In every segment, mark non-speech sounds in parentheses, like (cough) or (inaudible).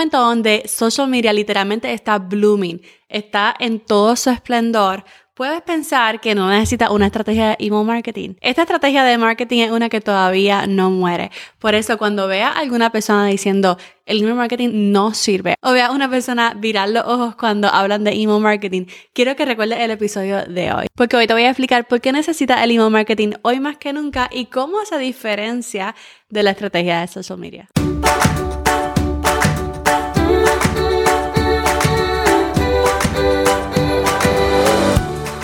momento donde social media literalmente está blooming, está en todo su esplendor, puedes pensar que no necesitas una estrategia de email marketing. Esta estrategia de marketing es una que todavía no muere. Por eso, cuando veas a alguna persona diciendo el email marketing no sirve, o veas a una persona virar los ojos cuando hablan de email marketing, quiero que recuerdes el episodio de hoy. Porque hoy te voy a explicar por qué necesitas el email marketing hoy más que nunca y cómo se diferencia de la estrategia de social media.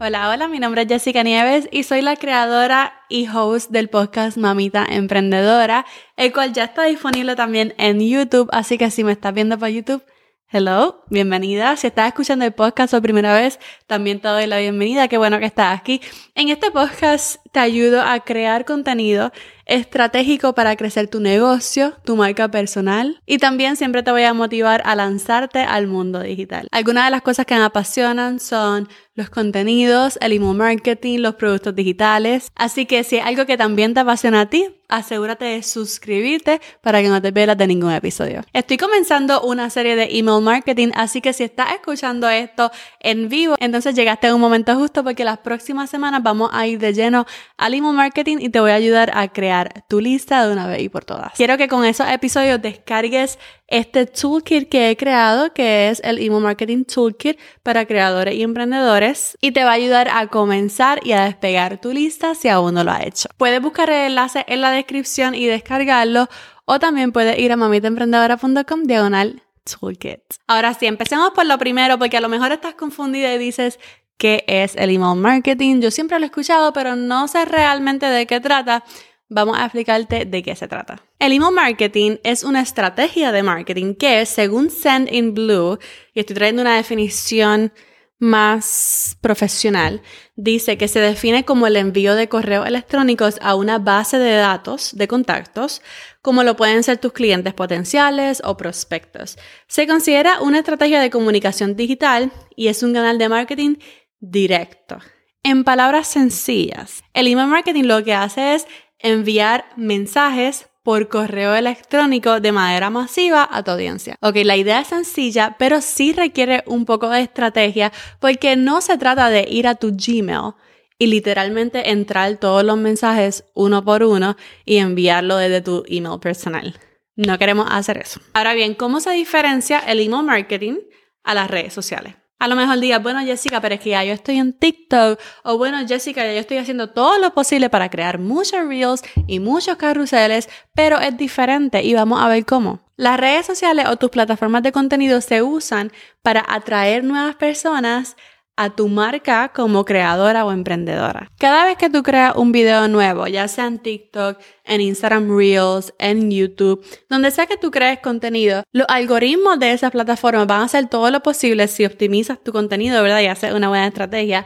Hola, hola, mi nombre es Jessica Nieves y soy la creadora y host del podcast Mamita Emprendedora, el cual ya está disponible también en YouTube, así que si me estás viendo por YouTube, hello, bienvenida. Si estás escuchando el podcast por primera vez, también te doy la bienvenida, qué bueno que estás aquí. En este podcast te ayudo a crear contenido estratégico para crecer tu negocio, tu marca personal y también siempre te voy a motivar a lanzarte al mundo digital. Algunas de las cosas que me apasionan son los contenidos, el email marketing, los productos digitales. Así que si es algo que también te apasiona a ti, asegúrate de suscribirte para que no te pierdas de ningún episodio. Estoy comenzando una serie de email marketing, así que si estás escuchando esto en vivo, entonces llegaste a un momento justo porque las próximas semanas vamos a ir de lleno al email marketing y te voy a ayudar a crear tu lista de una vez y por todas. Quiero que con esos episodios descargues este toolkit que he creado, que es el Email Marketing Toolkit para creadores y emprendedores, y te va a ayudar a comenzar y a despegar tu lista si aún no lo ha hecho. Puedes buscar el enlace en la descripción y descargarlo, o también puedes ir a mamitaemprendedora.com diagonal toolkit. Ahora sí, empecemos por lo primero, porque a lo mejor estás confundida y dices, ¿qué es el email marketing? Yo siempre lo he escuchado, pero no sé realmente de qué trata vamos a explicarte de qué se trata. El email marketing es una estrategia de marketing que, según Send in Blue, y estoy trayendo una definición más profesional, dice que se define como el envío de correos electrónicos a una base de datos de contactos, como lo pueden ser tus clientes potenciales o prospectos. Se considera una estrategia de comunicación digital y es un canal de marketing directo. En palabras sencillas, el email marketing lo que hace es enviar mensajes por correo electrónico de manera masiva a tu audiencia. Ok, la idea es sencilla, pero sí requiere un poco de estrategia porque no se trata de ir a tu Gmail y literalmente entrar todos los mensajes uno por uno y enviarlo desde tu email personal. No queremos hacer eso. Ahora bien, ¿cómo se diferencia el email marketing a las redes sociales? A lo mejor digas, bueno, Jessica, pero es que ya yo estoy en TikTok. O bueno, Jessica, ya yo estoy haciendo todo lo posible para crear muchos reels y muchos carruseles, pero es diferente y vamos a ver cómo. Las redes sociales o tus plataformas de contenido se usan para atraer nuevas personas a tu marca como creadora o emprendedora. Cada vez que tú creas un video nuevo, ya sea en TikTok, en Instagram Reels, en YouTube, donde sea que tú crees contenido, los algoritmos de esas plataformas van a hacer todo lo posible si optimizas tu contenido, ¿verdad? Y haces una buena estrategia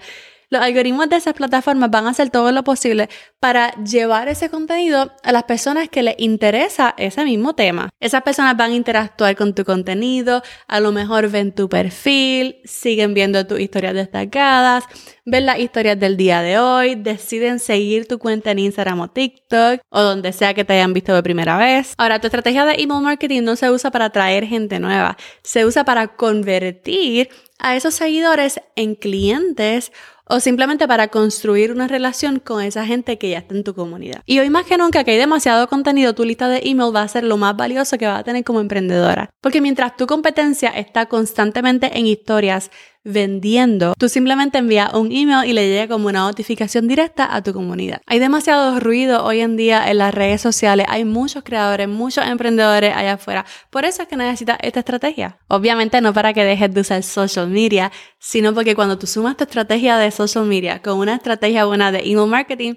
los algoritmos de esas plataformas van a hacer todo lo posible para llevar ese contenido a las personas que les interesa ese mismo tema. Esas personas van a interactuar con tu contenido, a lo mejor ven tu perfil, siguen viendo tus historias destacadas, ven las historias del día de hoy, deciden seguir tu cuenta en Instagram o TikTok o donde sea que te hayan visto de primera vez. Ahora, tu estrategia de email marketing no se usa para atraer gente nueva, se usa para convertir a esos seguidores en clientes o simplemente para construir una relación con esa gente que ya está en tu comunidad. Y hoy más que nunca que hay demasiado contenido, tu lista de email va a ser lo más valioso que vas a tener como emprendedora. Porque mientras tu competencia está constantemente en historias vendiendo, tú simplemente envías un email y le llega como una notificación directa a tu comunidad. Hay demasiado ruido hoy en día en las redes sociales, hay muchos creadores, muchos emprendedores allá afuera. Por eso es que necesitas esta estrategia. Obviamente no para que dejes de usar social media, sino porque cuando tú sumas tu estrategia de social media con una estrategia buena de email marketing,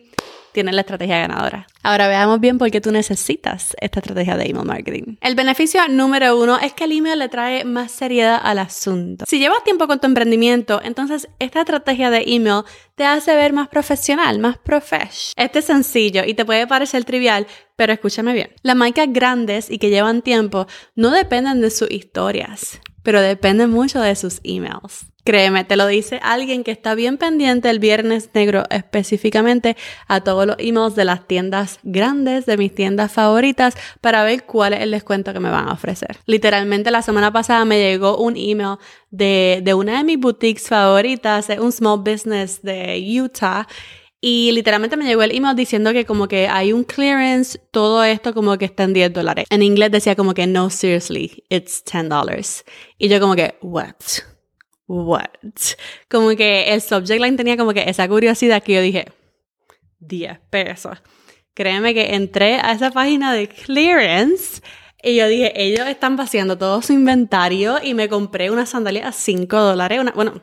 tienes la estrategia ganadora. Ahora veamos bien por qué tú necesitas esta estrategia de email marketing. El beneficio número uno es que el email le trae más seriedad al asunto. Si llevas tiempo con tu emprendimiento, entonces esta estrategia de email te hace ver más profesional, más profesh. Este es sencillo y te puede parecer trivial, pero escúchame bien. Las marcas grandes y que llevan tiempo no dependen de sus historias, pero dependen mucho de sus emails. Créeme, te lo dice alguien que está bien pendiente el viernes negro específicamente a todos los emails de las tiendas grandes, de mis tiendas favoritas, para ver cuál es el descuento que me van a ofrecer. Literalmente la semana pasada me llegó un email de, de una de mis boutiques favoritas, un small business de Utah. Y literalmente me llegó el email diciendo que como que hay un clearance, todo esto como que está en 10 dólares. En inglés decía como que no, seriously, it's 10 dollars. Y yo como que, what? What? Como que el subject line tenía como que esa curiosidad que yo dije, 10 pesos. Créeme que entré a esa página de clearance y yo dije, ellos están vaciando todo su inventario y me compré una sandalia a 5 dólares. Bueno,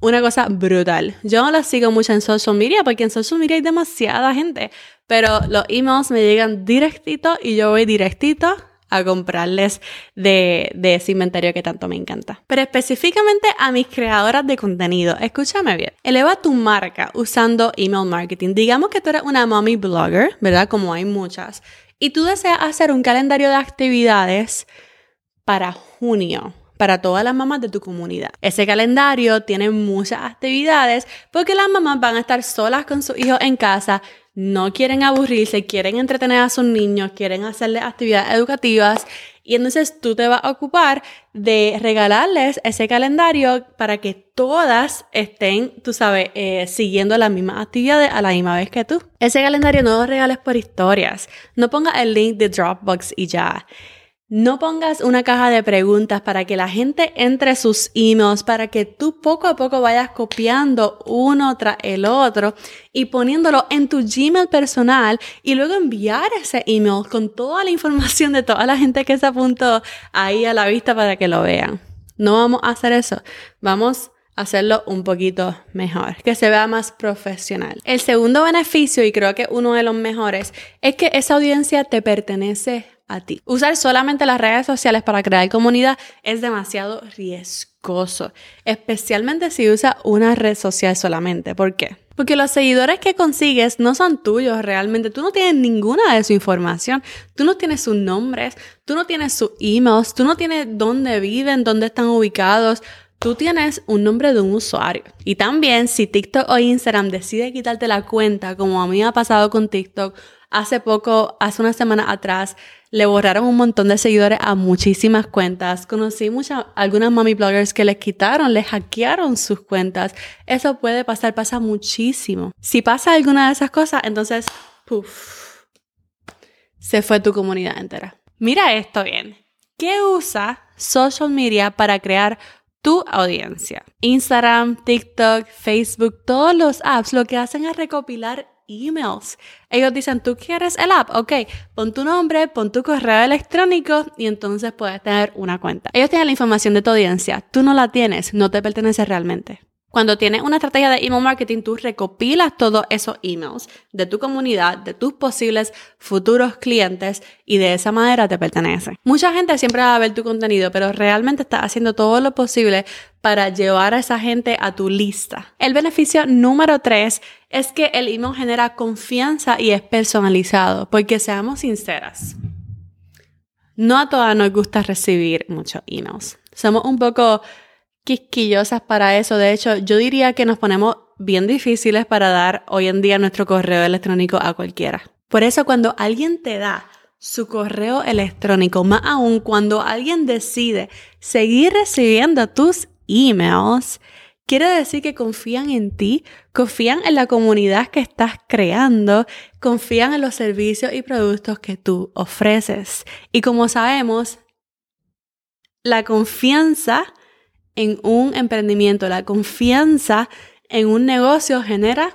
una cosa brutal. Yo no la sigo mucho en social media porque en social media hay demasiada gente, pero los emails me llegan directito y yo voy directito a comprarles de, ese inventario que tanto me encanta. Pero específicamente a mis creadoras de contenido, escúchame bien, eleva tu marca usando email marketing. Digamos que tú eres una mommy blogger, ¿verdad? Como hay muchas, y tú deseas hacer un calendario de actividades para junio para todas las mamás de tu comunidad. Ese calendario tiene muchas actividades porque las mamás van a estar solas con sus hijos en casa no quieren aburrirse, quieren entretener a sus niños, quieren hacerles actividades educativas y entonces tú te vas a ocupar de regalarles ese calendario para que todas estén, tú sabes, eh, siguiendo las mismas actividades a la misma vez que tú. Ese calendario no lo regales por historias, no pongas el link de Dropbox y ya. No pongas una caja de preguntas para que la gente entre sus emails, para que tú poco a poco vayas copiando uno tras el otro y poniéndolo en tu Gmail personal y luego enviar ese email con toda la información de toda la gente que se apuntó ahí a la vista para que lo vean. No vamos a hacer eso. Vamos a hacerlo un poquito mejor, que se vea más profesional. El segundo beneficio, y creo que uno de los mejores, es que esa audiencia te pertenece a ti. Usar solamente las redes sociales para crear comunidad es demasiado riesgoso, especialmente si usas una red social solamente. ¿Por qué? Porque los seguidores que consigues no son tuyos realmente. Tú no tienes ninguna de su información. Tú no tienes sus nombres, tú no tienes sus emails, tú no tienes dónde viven, dónde están ubicados. Tú tienes un nombre de un usuario. Y también si TikTok o Instagram decide quitarte la cuenta, como a mí me ha pasado con TikTok, hace poco, hace una semana atrás, le borraron un montón de seguidores a muchísimas cuentas. Conocí muchas, algunas mommy bloggers que les quitaron, les hackearon sus cuentas. Eso puede pasar, pasa muchísimo. Si pasa alguna de esas cosas, entonces, puff, se fue tu comunidad entera. Mira esto bien. ¿Qué usa social media para crear tu audiencia? Instagram, TikTok, Facebook, todos los apps lo que hacen es recopilar emails. Ellos dicen, tú quieres el app, ok, pon tu nombre, pon tu correo electrónico y entonces puedes tener una cuenta. Ellos tienen la información de tu audiencia, tú no la tienes, no te pertenece realmente. Cuando tienes una estrategia de email marketing, tú recopilas todos esos emails de tu comunidad, de tus posibles futuros clientes y de esa manera te pertenece. Mucha gente siempre va a ver tu contenido, pero realmente estás haciendo todo lo posible para llevar a esa gente a tu lista. El beneficio número tres es que el email genera confianza y es personalizado, porque seamos sinceras. No a todas nos gusta recibir muchos emails. Somos un poco quisquillosas para eso. De hecho, yo diría que nos ponemos bien difíciles para dar hoy en día nuestro correo electrónico a cualquiera. Por eso cuando alguien te da su correo electrónico, más aún cuando alguien decide seguir recibiendo tus emails, quiere decir que confían en ti, confían en la comunidad que estás creando, confían en los servicios y productos que tú ofreces. Y como sabemos, la confianza en un emprendimiento, la confianza en un negocio genera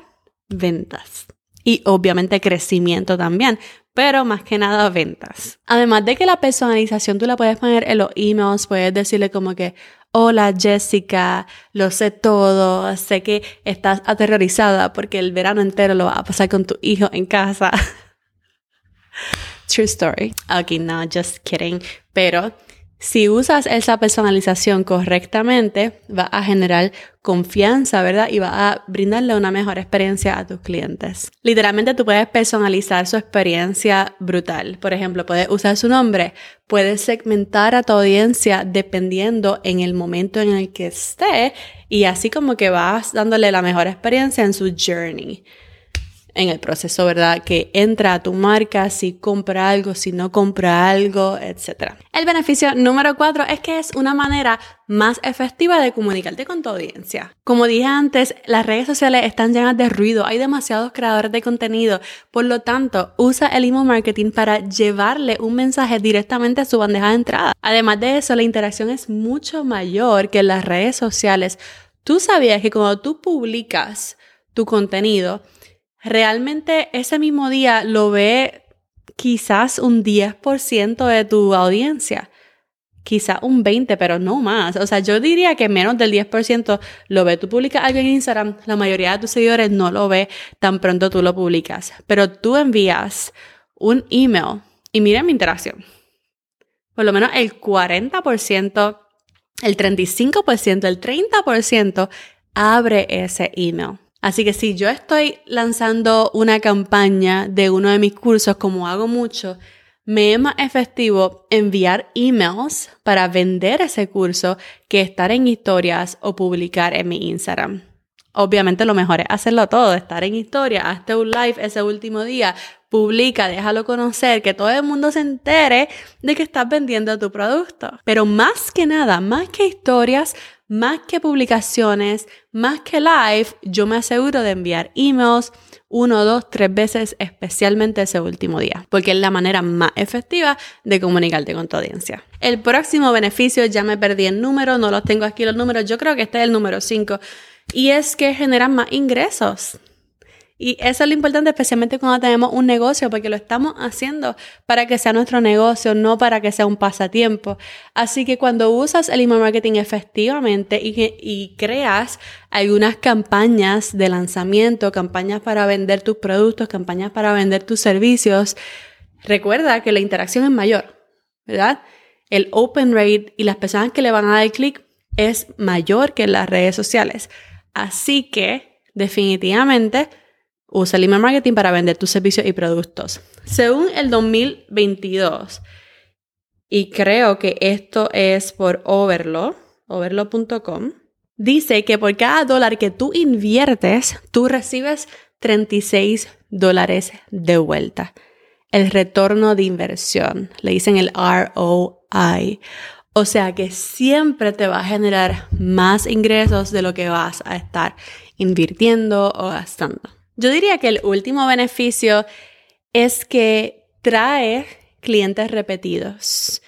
ventas y obviamente crecimiento también, pero más que nada ventas. Además de que la personalización tú la puedes poner en los emails, puedes decirle como que, Hola Jessica, lo sé todo, sé que estás aterrorizada porque el verano entero lo vas a pasar con tu hijo en casa. (laughs) True story. Ok, no, just kidding. Pero si usas esa personalización correctamente, va a generar confianza, ¿verdad? Y va a brindarle una mejor experiencia a tus clientes. Literalmente tú puedes personalizar su experiencia brutal. Por ejemplo, puedes usar su nombre, puedes segmentar a tu audiencia dependiendo en el momento en el que esté y así como que vas dándole la mejor experiencia en su journey en el proceso, ¿verdad? Que entra a tu marca, si compra algo, si no compra algo, etc. El beneficio número cuatro es que es una manera más efectiva de comunicarte con tu audiencia. Como dije antes, las redes sociales están llenas de ruido, hay demasiados creadores de contenido, por lo tanto, usa el email marketing para llevarle un mensaje directamente a su bandeja de entrada. Además de eso, la interacción es mucho mayor que en las redes sociales. Tú sabías que cuando tú publicas tu contenido, realmente ese mismo día lo ve quizás un 10% de tu audiencia, quizás un 20%, pero no más. O sea, yo diría que menos del 10% lo ve. Tú publicas algo en Instagram, la mayoría de tus seguidores no lo ve tan pronto tú lo publicas, pero tú envías un email y mira mi interacción. Por lo menos el 40%, el 35%, el 30% abre ese email. Así que si yo estoy lanzando una campaña de uno de mis cursos, como hago mucho, me es más efectivo enviar emails para vender ese curso que estar en historias o publicar en mi Instagram. Obviamente lo mejor es hacerlo todo, estar en historia, hazte un live ese último día, publica, déjalo conocer, que todo el mundo se entere de que estás vendiendo tu producto. Pero más que nada, más que historias, más que publicaciones, más que live, yo me aseguro de enviar emails uno, dos, tres veces, especialmente ese último día, porque es la manera más efectiva de comunicarte con tu audiencia. El próximo beneficio, ya me perdí el número, no los tengo aquí los números, yo creo que este es el número 5, y es que generan más ingresos. Y eso es lo importante, especialmente cuando tenemos un negocio, porque lo estamos haciendo para que sea nuestro negocio, no para que sea un pasatiempo. Así que cuando usas el email marketing efectivamente y, y creas algunas campañas de lanzamiento, campañas para vender tus productos, campañas para vender tus servicios, recuerda que la interacción es mayor, ¿verdad? El open rate y las personas que le van a dar clic es mayor que en las redes sociales. Así que, definitivamente, Usa el email marketing para vender tus servicios y productos. Según el 2022, y creo que esto es por Overlo, overlo.com, dice que por cada dólar que tú inviertes, tú recibes 36 dólares de vuelta. El retorno de inversión, le dicen el ROI. O sea que siempre te va a generar más ingresos de lo que vas a estar invirtiendo o gastando. Yo diría que el último beneficio es que trae clientes repetidos.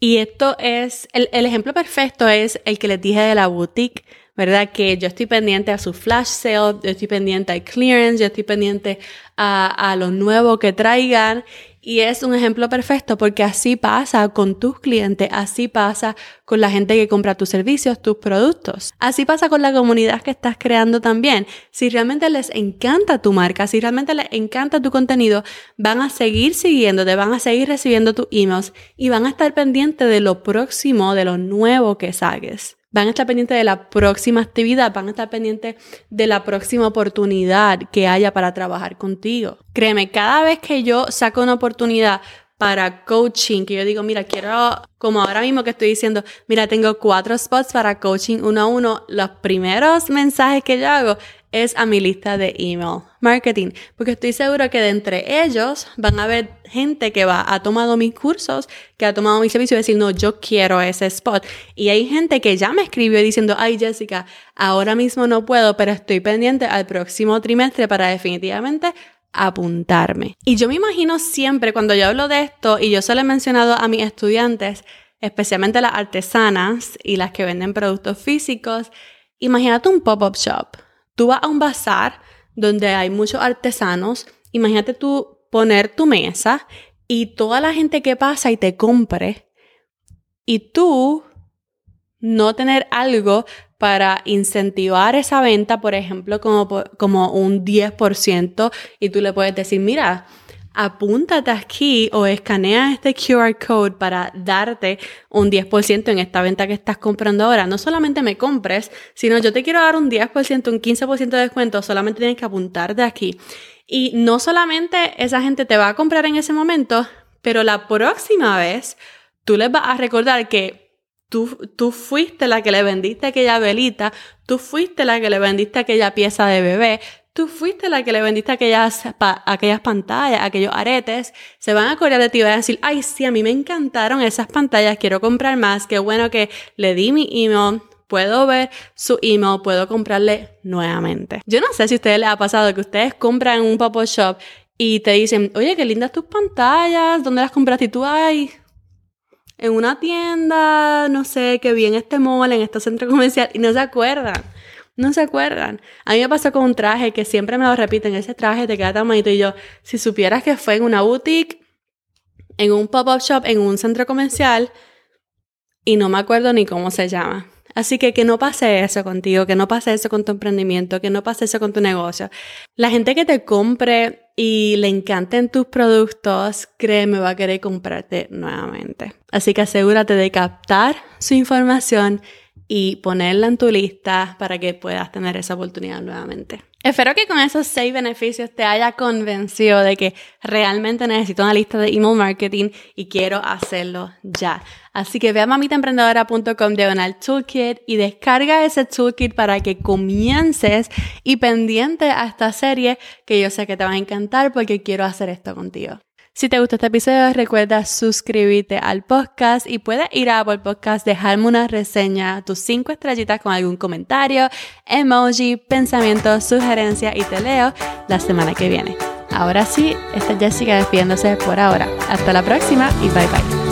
Y esto es, el, ejemplo perfecto es el que les dije de la boutique, ¿verdad? Que yo estoy pendiente a su flash sale, yo estoy pendiente al clearance, yo estoy pendiente a, a lo nuevo que traigan y es un ejemplo perfecto porque así pasa con tus clientes, así pasa con la gente que compra tus servicios, tus productos. Así pasa con la comunidad que estás creando también. Si realmente les encanta tu marca, si realmente les encanta tu contenido, van a seguir siguiéndote, van a seguir recibiendo tus emails y van a estar pendientes de lo próximo, de lo nuevo que saques van a estar pendientes de la próxima actividad, van a estar pendientes de la próxima oportunidad que haya para trabajar contigo. Créeme, cada vez que yo saco una oportunidad para coaching, que yo digo, mira, quiero, como ahora mismo que estoy diciendo, mira, tengo cuatro spots para coaching uno a uno, los primeros mensajes que yo hago es a mi lista de email marketing, porque estoy seguro que de entre ellos van a haber gente que va, ha tomado mis cursos, que ha tomado mi servicio y decir, no, yo quiero ese spot. Y hay gente que ya me escribió diciendo, ay Jessica, ahora mismo no puedo, pero estoy pendiente al próximo trimestre para definitivamente apuntarme. Y yo me imagino siempre cuando yo hablo de esto, y yo se lo he mencionado a mis estudiantes, especialmente las artesanas y las que venden productos físicos, imagínate un pop-up shop Tú vas a un bazar donde hay muchos artesanos, imagínate tú poner tu mesa y toda la gente que pasa y te compre. Y tú no tener algo para incentivar esa venta, por ejemplo, como, como un 10%, y tú le puedes decir, mira, apúntate aquí o escanea este QR code para darte un 10% en esta venta que estás comprando ahora. No solamente me compres, sino yo te quiero dar un 10%, un 15% de descuento, solamente tienes que apuntarte aquí. Y no solamente esa gente te va a comprar en ese momento, pero la próxima vez tú les vas a recordar que Tú, tú, fuiste la que le vendiste aquella velita, tú fuiste la que le vendiste aquella pieza de bebé, tú fuiste la que le vendiste aquellas, aquellas pantallas, aquellos aretes, se van a acordar de ti y van a decir, ay, sí, a mí me encantaron esas pantallas, quiero comprar más, qué bueno que le di mi email, puedo ver su email, puedo comprarle nuevamente. Yo no sé si a ustedes les ha pasado que ustedes compran en un pop-up shop y te dicen, oye, qué lindas tus pantallas, ¿dónde las compraste? Y tú, ay, en una tienda, no sé, que vi en este mall, en este centro comercial, y no se acuerdan. No se acuerdan. A mí me pasó con un traje que siempre me lo repiten. Ese traje te queda tan bonito. Y yo, si supieras que fue en una boutique, en un pop-up shop, en un centro comercial, y no me acuerdo ni cómo se llama. Así que que no pase eso contigo, que no pase eso con tu emprendimiento, que no pase eso con tu negocio. La gente que te compre y le encanten tus productos, créeme, va a querer comprarte nuevamente. Así que asegúrate de captar su información y ponerla en tu lista para que puedas tener esa oportunidad nuevamente. Espero que con esos seis beneficios te haya convencido de que realmente necesito una lista de email marketing y quiero hacerlo ya. Así que ve a mamitaemprendedora.com diagonal toolkit y descarga ese toolkit para que comiences y pendiente a esta serie que yo sé que te va a encantar porque quiero hacer esto contigo. Si te gustó este episodio, recuerda suscribirte al podcast y puedes ir a Apple Podcast, dejarme una reseña, tus cinco estrellitas con algún comentario, emoji, pensamiento, sugerencia y te leo la semana que viene. Ahora sí, esta es Jessica despidiéndose por ahora. Hasta la próxima y bye bye.